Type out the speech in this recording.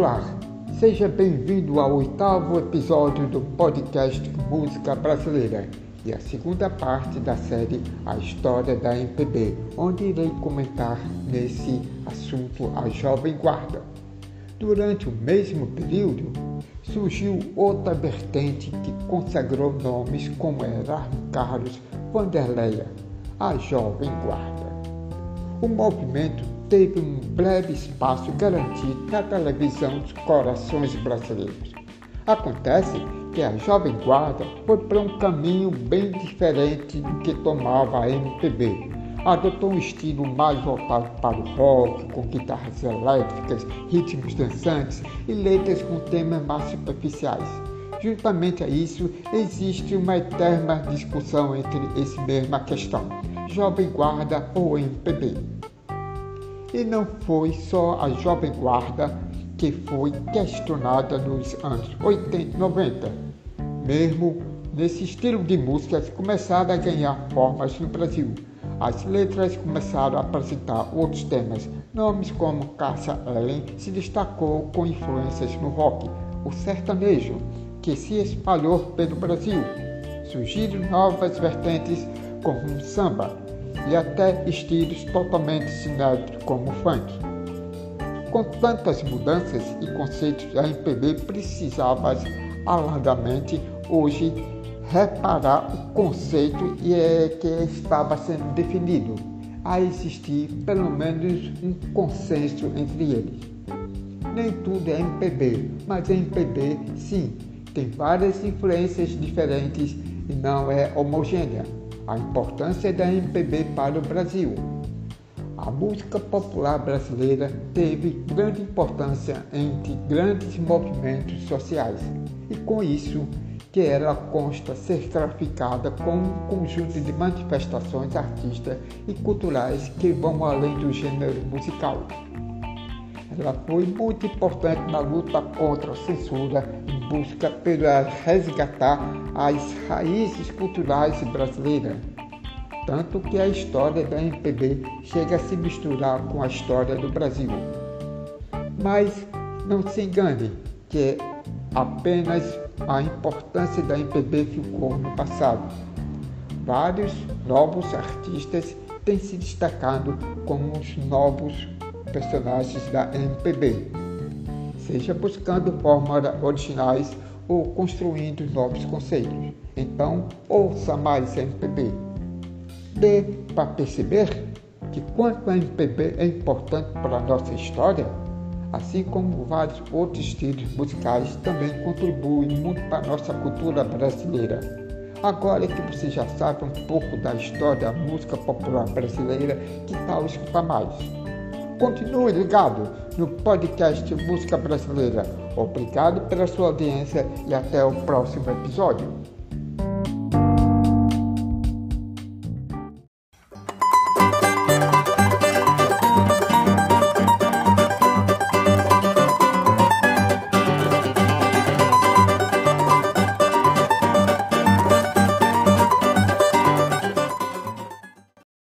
Olá, seja bem-vindo ao oitavo episódio do podcast Música Brasileira e a segunda parte da série A História da MPB, onde irei comentar nesse assunto a Jovem Guarda. Durante o mesmo período, surgiu outra vertente que consagrou nomes como Erasmo Carlos Vanderleia, a Jovem Guarda. O movimento teve um breve espaço garantido na televisão dos corações brasileiros. Acontece que a Jovem Guarda foi para um caminho bem diferente do que tomava a MPB. Adotou um estilo mais voltado para o rock, com guitarras elétricas, ritmos dançantes e letras com temas mais superficiais. Juntamente a isso, existe uma eterna discussão entre essa mesma questão: Jovem Guarda ou MPB. E não foi só a Jovem Guarda que foi questionada nos anos 80 e 90. Mesmo nesse estilo de músicas começaram a ganhar formas no Brasil. As letras começaram a apresentar outros temas. Nomes como Cássia Ellen se destacou com influências no rock, o sertanejo, que se espalhou pelo Brasil. Surgiram novas vertentes como o samba, e até estilos totalmente inéditos como o funk. Com tantas mudanças e conceitos, a MPB precisava alargadamente hoje reparar o conceito e é que estava sendo definido, a existir pelo menos um consenso entre eles. Nem tudo é MPB, mas MPB sim tem várias influências diferentes e não é homogênea a importância da MPB para o Brasil. A música popular brasileira teve grande importância entre grandes movimentos sociais e com isso que ela consta ser classificada como um conjunto de manifestações artísticas e culturais que vão além do gênero musical. Ela foi muito importante na luta contra a censura em busca pela resgatar as raízes culturais brasileiras. Tanto que a história da MPB chega a se misturar com a história do Brasil. Mas não se engane que apenas a importância da MPB ficou no passado. Vários novos artistas têm se destacado como os novos personagens da MPB, seja buscando formas originais ou construindo novos conceitos. Então, ouça mais MPB. Dê para perceber que quanto a MPB é importante para a nossa história, assim como vários outros estilos musicais também contribuem muito para a nossa cultura brasileira. Agora que você já sabe um pouco da história da música popular brasileira, que tal escutar mais? Continue ligado no podcast Música Brasileira. Obrigado pela sua audiência e até o próximo episódio.